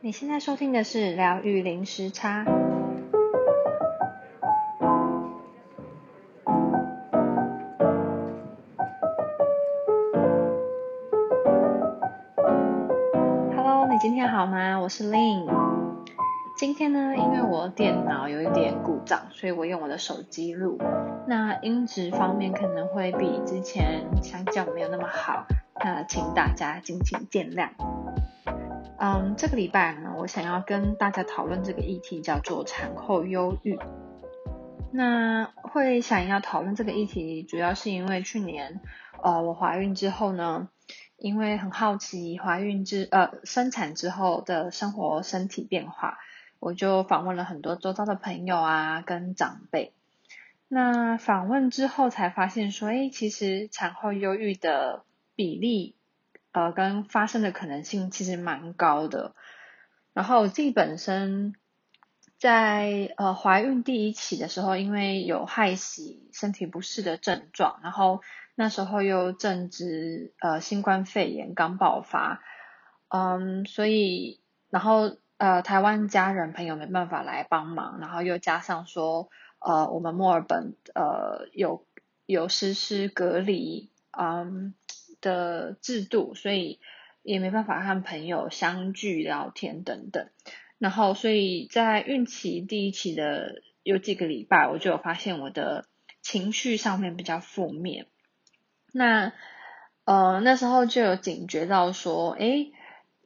你现在收听的是疗愈零时差。Hello，你今天好吗？我是 Lynn。今天呢，因为我电脑有一点故障，所以我用我的手机录。那音质方面可能会比之前相较没有那么好，那请大家敬请见谅。嗯，这个礼拜呢，我想要跟大家讨论这个议题，叫做产后忧郁。那会想要讨论这个议题，主要是因为去年，呃，我怀孕之后呢，因为很好奇怀孕之呃生产之后的生活身体变化，我就访问了很多周遭的朋友啊，跟长辈。那访问之后才发现说，诶，其实产后忧郁的比例。呃，跟发生的可能性其实蛮高的。然后我自己本身在呃怀孕第一期的时候，因为有害喜身体不适的症状，然后那时候又正值呃新冠肺炎刚爆发，嗯，所以然后呃台湾家人朋友没办法来帮忙，然后又加上说呃我们墨尔本呃有有实施隔离，嗯。的制度，所以也没办法和朋友相聚聊天等等。然后，所以在孕期第一期的有几个礼拜，我就有发现我的情绪上面比较负面。那呃那时候就有警觉到说，诶，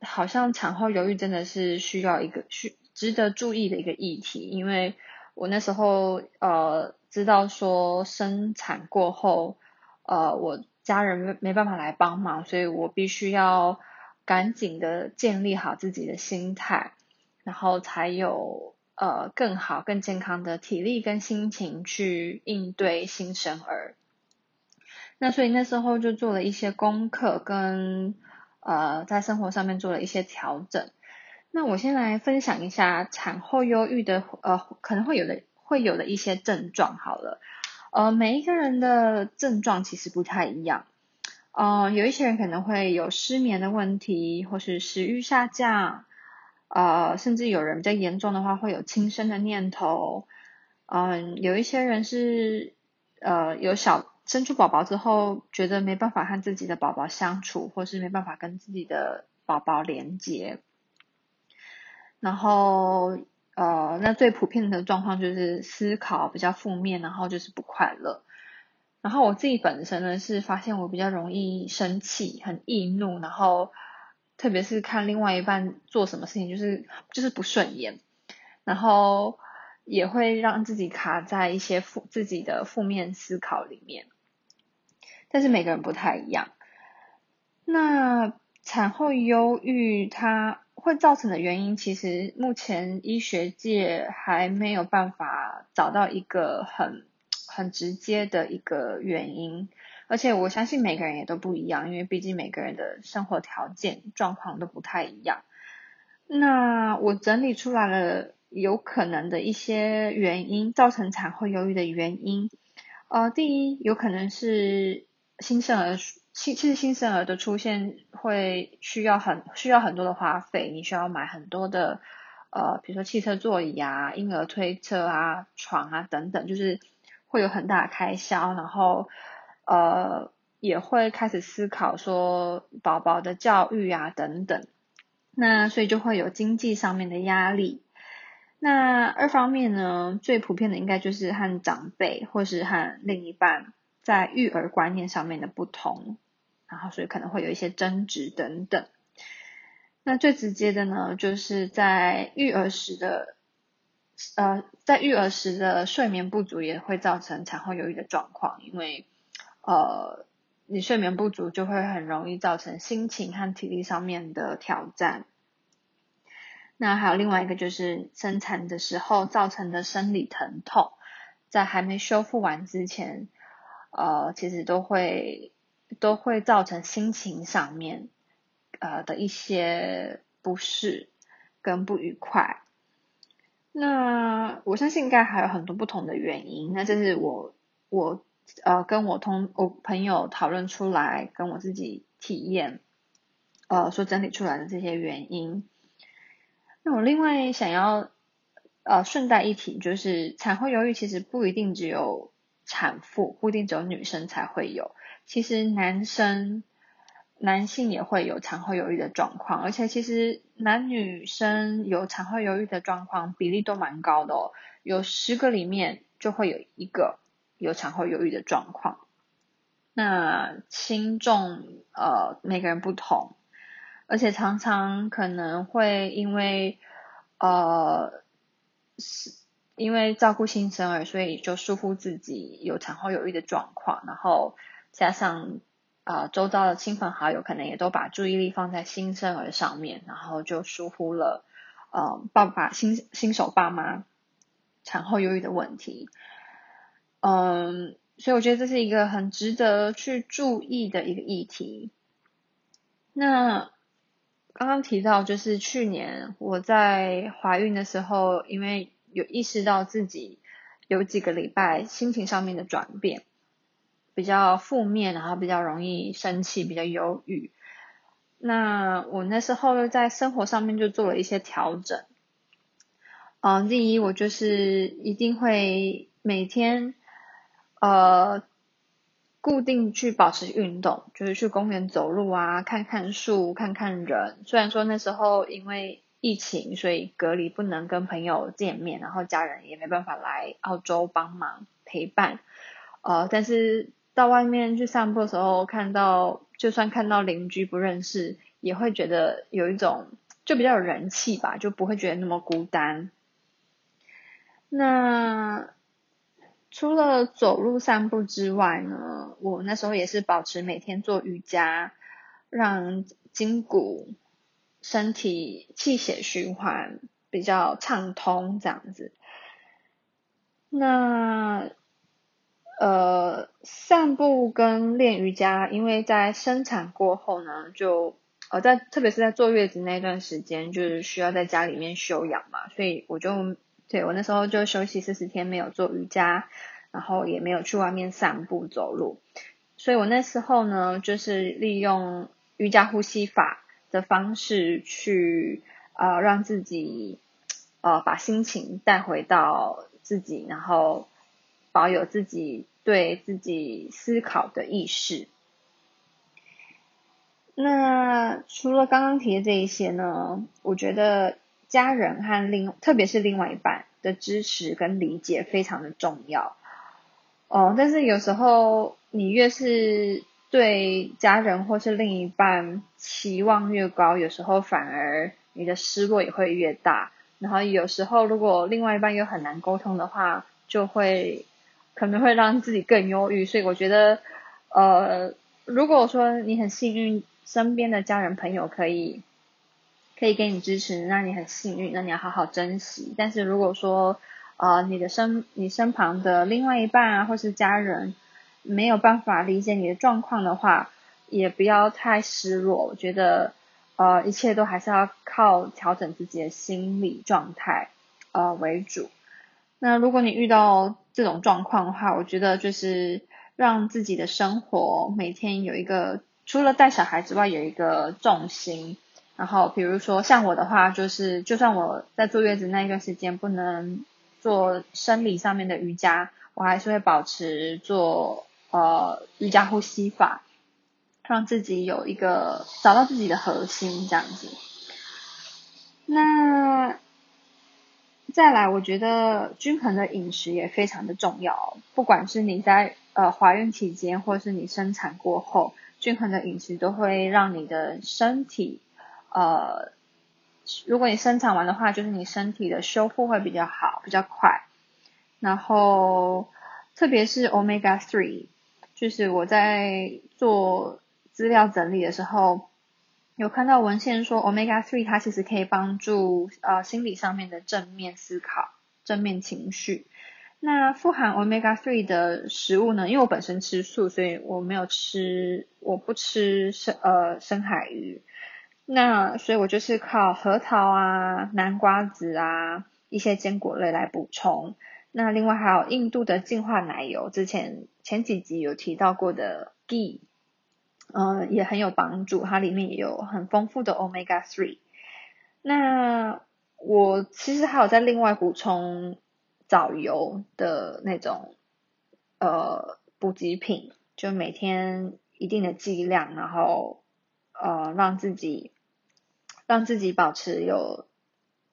好像产后忧郁真的是需要一个需值得注意的一个议题，因为我那时候呃知道说生产过后，呃我。家人没没办法来帮忙，所以我必须要赶紧的建立好自己的心态，然后才有呃更好、更健康的体力跟心情去应对新生儿。那所以那时候就做了一些功课，跟呃在生活上面做了一些调整。那我先来分享一下产后忧郁的呃可能会有的会有的一些症状好了。呃，每一个人的症状其实不太一样。呃，有一些人可能会有失眠的问题，或是食欲下降。呃，甚至有人比较严重的话，会有轻生的念头。嗯、有一些人是呃有小生出宝宝之后，觉得没办法和自己的宝宝相处，或是没办法跟自己的宝宝连接。然后。呃，那最普遍的状况就是思考比较负面，然后就是不快乐。然后我自己本身呢，是发现我比较容易生气，很易怒，然后特别是看另外一半做什么事情，就是就是不顺眼，然后也会让自己卡在一些负自己的负面思考里面。但是每个人不太一样。那产后忧郁它。会造成的原因，其实目前医学界还没有办法找到一个很很直接的一个原因，而且我相信每个人也都不一样，因为毕竟每个人的生活条件状况都不太一样。那我整理出来了有可能的一些原因，造成产后忧郁的原因，呃，第一有可能是新生儿。新其实新生儿的出现会需要很需要很多的花费，你需要买很多的呃，比如说汽车座椅啊、婴儿推车啊、床啊等等，就是会有很大的开销，然后呃也会开始思考说宝宝的教育啊等等，那所以就会有经济上面的压力。那二方面呢，最普遍的应该就是和长辈或是和另一半在育儿观念上面的不同。然后，所以可能会有一些争执等等。那最直接的呢，就是在育儿时的，呃，在育儿时的睡眠不足也会造成产后忧郁的状况，因为，呃，你睡眠不足就会很容易造成心情和体力上面的挑战。那还有另外一个就是生产的时候造成的生理疼痛，在还没修复完之前，呃，其实都会。都会造成心情上面呃的一些不适跟不愉快。那我相信应该还有很多不同的原因。那这是我我呃跟我同我朋友讨论出来，跟我自己体验呃所整理出来的这些原因。那我另外想要呃顺带一提，就是产后忧郁其实不一定只有产妇，不一定只有女生才会有，其实男生。男性也会有产后忧郁的状况，而且其实男女生有产后忧郁的状况比例都蛮高的哦，有十个里面就会有一个有产后忧郁的状况。那轻重呃每个人不同，而且常常可能会因为呃是因为照顾新生儿，所以就疏忽自己有产后忧郁的状况，然后加上。啊、周遭的亲朋好友可能也都把注意力放在新生儿上面，然后就疏忽了呃爸爸新新手爸妈产后忧郁的问题。嗯，所以我觉得这是一个很值得去注意的一个议题。那刚刚提到，就是去年我在怀孕的时候，因为有意识到自己有几个礼拜心情上面的转变。比较负面，然后比较容易生气，比较忧郁。那我那时候又在生活上面就做了一些调整。嗯，第一，我就是一定会每天呃固定去保持运动，就是去公园走路啊，看看树，看看人。虽然说那时候因为疫情，所以隔离不能跟朋友见面，然后家人也没办法来澳洲帮忙陪伴。呃，但是。到外面去散步的时候，看到就算看到邻居不认识，也会觉得有一种就比较有人气吧，就不会觉得那么孤单。那除了走路散步之外呢，我那时候也是保持每天做瑜伽，让筋骨、身体、气血循环比较畅通这样子。那。呃，散步跟练瑜伽，因为在生产过后呢，就呃在特别是在坐月子那段时间，就是需要在家里面休养嘛，所以我就对我那时候就休息四十天没有做瑜伽，然后也没有去外面散步走路，所以我那时候呢，就是利用瑜伽呼吸法的方式去呃让自己呃把心情带回到自己，然后保有自己。对自己思考的意识。那除了刚刚提的这一些呢，我觉得家人和另，特别是另外一半的支持跟理解非常的重要。哦，但是有时候你越是对家人或是另一半期望越高，有时候反而你的失落也会越大。然后有时候如果另外一半又很难沟通的话，就会。可能会让自己更忧郁，所以我觉得，呃，如果说你很幸运，身边的家人朋友可以可以给你支持，那你很幸运，那你要好好珍惜。但是如果说，呃，你的身你身旁的另外一半啊，或是家人没有办法理解你的状况的话，也不要太失落。我觉得，呃，一切都还是要靠调整自己的心理状态，呃，为主。那如果你遇到这种状况的话，我觉得就是让自己的生活每天有一个除了带小孩之外有一个重心。然后比如说像我的话，就是就算我在坐月子那一段时间不能做生理上面的瑜伽，我还是会保持做呃瑜伽呼吸法，让自己有一个找到自己的核心这样子。那。再来，我觉得均衡的饮食也非常的重要。不管是你在呃怀孕期间，或是你生产过后，均衡的饮食都会让你的身体，呃，如果你生产完的话，就是你身体的修复会比较好，比较快。然后，特别是 Omega Three，就是我在做资料整理的时候。有看到文献说，Omega Three 它其实可以帮助呃心理上面的正面思考、正面情绪。那富含 Omega Three 的食物呢？因为我本身吃素，所以我没有吃，我不吃深呃深海鱼。那所以我就是靠核桃啊、南瓜子啊一些坚果类来补充。那另外还有印度的净化奶油，之前前几集有提到过的 G，。呃，也很有帮助，它里面也有很丰富的 Omega Three。那我其实还有在另外补充藻油的那种呃补给品，就每天一定的剂量，然后呃让自己让自己保持有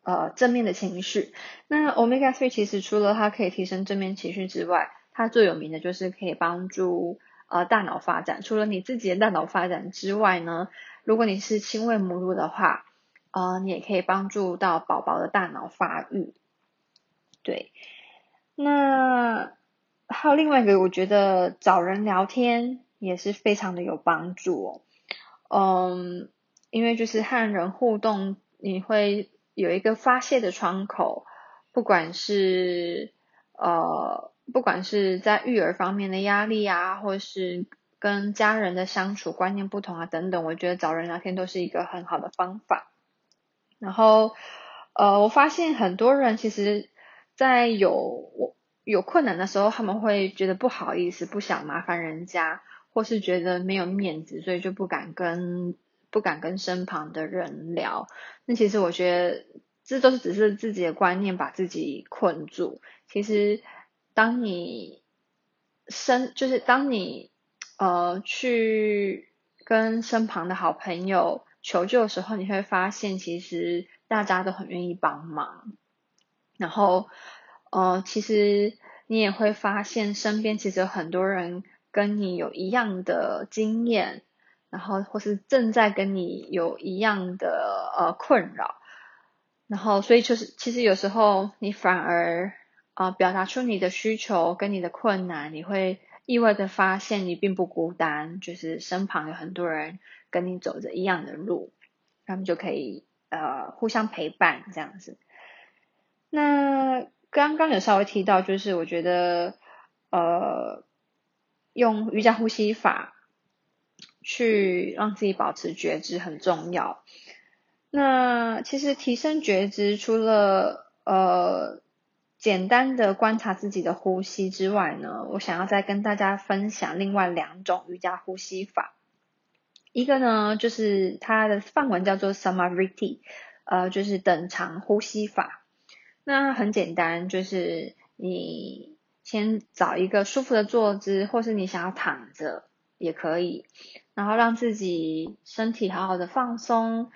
呃正面的情绪。那 Omega Three 其实除了它可以提升正面情绪之外，它最有名的就是可以帮助呃大脑发展。除了你自己的大脑发展之外呢，如果你是亲喂母乳的话，呃，你也可以帮助到宝宝的大脑发育。对，那还有另外一个，我觉得找人聊天也是非常的有帮助哦。嗯，因为就是和人互动，你会有一个发泄的窗口，不管是呃，不管是在育儿方面的压力啊，或是跟家人的相处观念不同啊等等，我觉得找人聊天都是一个很好的方法。然后，呃，我发现很多人其实，在有我有困难的时候，他们会觉得不好意思，不想麻烦人家，或是觉得没有面子，所以就不敢跟不敢跟身旁的人聊。那其实我觉得，这都是只是自己的观念把自己困住。其实，当你身就是当你呃去跟身旁的好朋友。求救的时候，你会发现其实大家都很愿意帮忙，然后，呃，其实你也会发现身边其实有很多人跟你有一样的经验，然后或是正在跟你有一样的呃困扰，然后所以就是其实有时候你反而啊、表达出你的需求跟你的困难，你会意外的发现你并不孤单，就是身旁有很多人。跟你走着一样的路，他们就可以呃互相陪伴这样子。那刚刚有稍微提到，就是我觉得呃用瑜伽呼吸法去让自己保持觉知很重要。那其实提升觉知，除了呃简单的观察自己的呼吸之外呢，我想要再跟大家分享另外两种瑜伽呼吸法。一个呢，就是它的范文叫做 Samadhi，呃，就是等长呼吸法。那很简单，就是你先找一个舒服的坐姿，或是你想要躺着也可以，然后让自己身体好好的放松，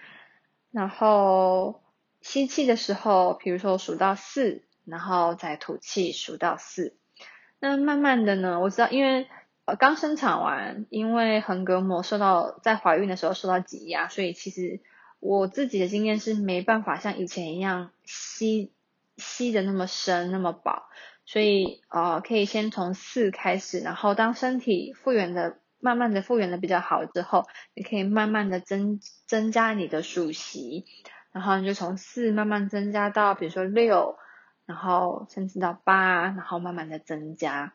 然后吸气的时候，比如说数到四，然后再吐气数到四。那慢慢的呢，我知道，因为。呃，刚生产完，因为横膈膜受到在怀孕的时候受到挤压，所以其实我自己的经验是没办法像以前一样吸吸的那么深那么饱，所以呃可以先从四开始，然后当身体复原的慢慢的复原的比较好之后，你可以慢慢的增增加你的数息，然后你就从四慢慢增加到比如说六，然后甚至到八，然后慢慢的增加，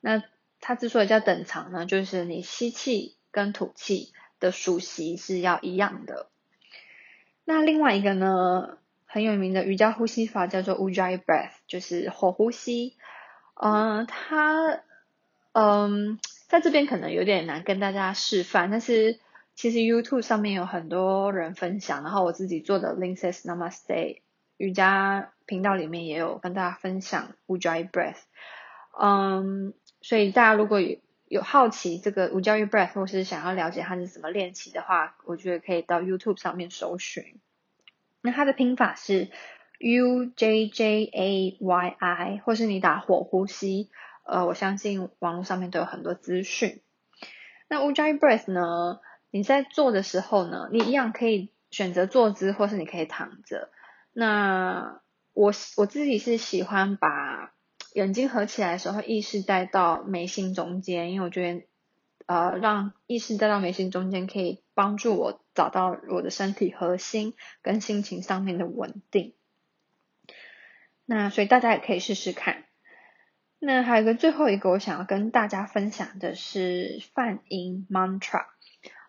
那。它之所以叫等长呢，就是你吸气跟吐气的数息是要一样的。那另外一个呢，很有名的瑜伽呼吸法叫做 Ujjayi Breath，就是火呼吸。嗯、它嗯在这边可能有点难跟大家示范，但是其实 YouTube 上面有很多人分享，然后我自己做的 Linksys Namaste 瑜伽频道里面也有跟大家分享 Ujjayi Breath。嗯。所以大家如果有有好奇这个 Ujjayi Breath，或是想要了解它是怎么练习的话，我觉得可以到 YouTube 上面搜寻。那它的拼法是 U J J A Y I，或是你打火呼吸，呃，我相信网络上面都有很多资讯。那 Ujjayi Breath 呢，你在做的时候呢，你一样可以选择坐姿，或是你可以躺着。那我我自己是喜欢把眼睛合起来的时候，意识带到眉心中间，因为我觉得，呃，让意识带到眉心中间，可以帮助我找到我的身体核心跟心情上面的稳定。那所以大家也可以试试看。那还有一个最后一个，我想要跟大家分享的是梵音 mantra。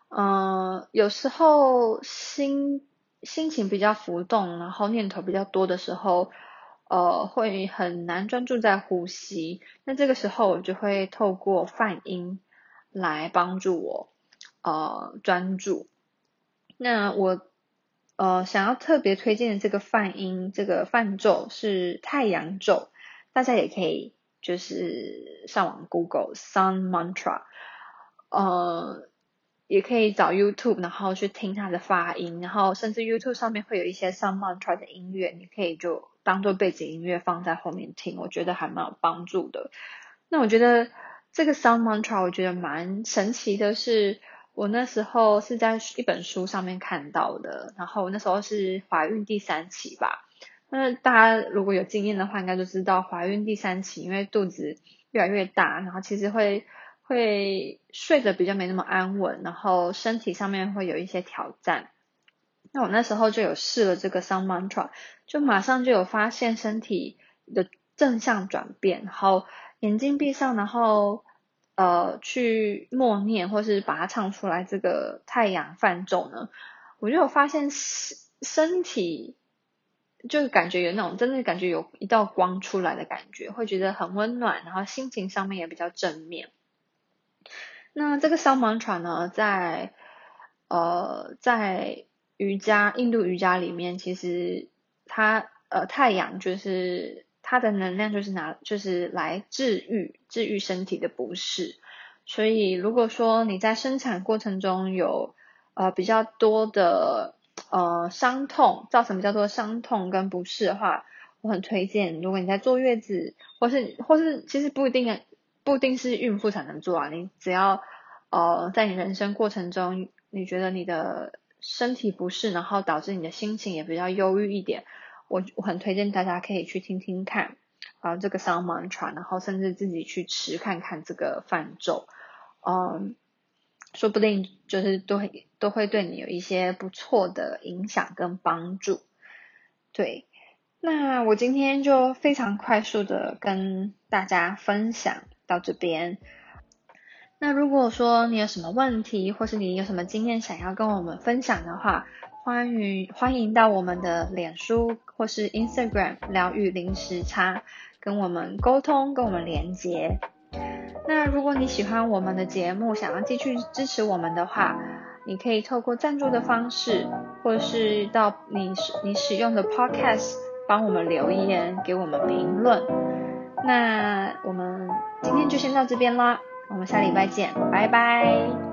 嗯，有时候心心情比较浮动，然后念头比较多的时候。呃，会很难专注在呼吸。那这个时候，我就会透过泛音来帮助我呃专注。那我呃想要特别推荐的这个泛音，这个泛咒是太阳咒，大家也可以就是上网 Google Sun Mantra，呃，也可以找 YouTube，然后去听它的发音，然后甚至 YouTube 上面会有一些 Sun Mantra 的音乐，你可以就当做背景音乐放在后面听，我觉得还蛮有帮助的。那我觉得这个 Sun Mantra 我觉得蛮神奇的是。我那时候是在一本书上面看到的，然后那时候是怀孕第三期吧。那大家如果有经验的话，应该就知道怀孕第三期，因为肚子越来越大，然后其实会会睡得比较没那么安稳，然后身体上面会有一些挑战。那我那时候就有试了这个 Sound Mantra，就马上就有发现身体的正向转变，然后眼睛闭上，然后。呃，去默念或是把它唱出来，这个太阳泛咒呢，我就有发现身身体就是感觉有那种真的感觉有一道光出来的感觉，会觉得很温暖，然后心情上面也比较正面。那这个 Sun Mantra 呢，在呃在瑜伽印度瑜伽里面，其实它呃太阳就是。它的能量就是拿，就是来治愈、治愈身体的不适。所以，如果说你在生产过程中有呃比较多的呃伤痛，造成比较多的伤痛跟不适的话，我很推荐，如果你在坐月子，或是或是其实不一定不一定是孕妇才能做啊，你只要呃在你人生过程中，你觉得你的身体不适，然后导致你的心情也比较忧郁一点。我我很推荐大家可以去听听看啊，这个 Sun Mantra，然后甚至自己去吃看看这个饭咒，嗯，说不定就是都会都会对你有一些不错的影响跟帮助。对，那我今天就非常快速的跟大家分享到这边。那如果说你有什么问题，或是你有什么经验想要跟我们分享的话，欢迎欢迎到我们的脸书或是 Instagram 疗愈零时差，跟我们沟通，跟我们连接。那如果你喜欢我们的节目，想要继续支持我们的话，你可以透过赞助的方式，或是到你你使用的 Podcast 帮我们留言，给我们评论。那我们今天就先到这边啦，我们下礼拜见，拜拜。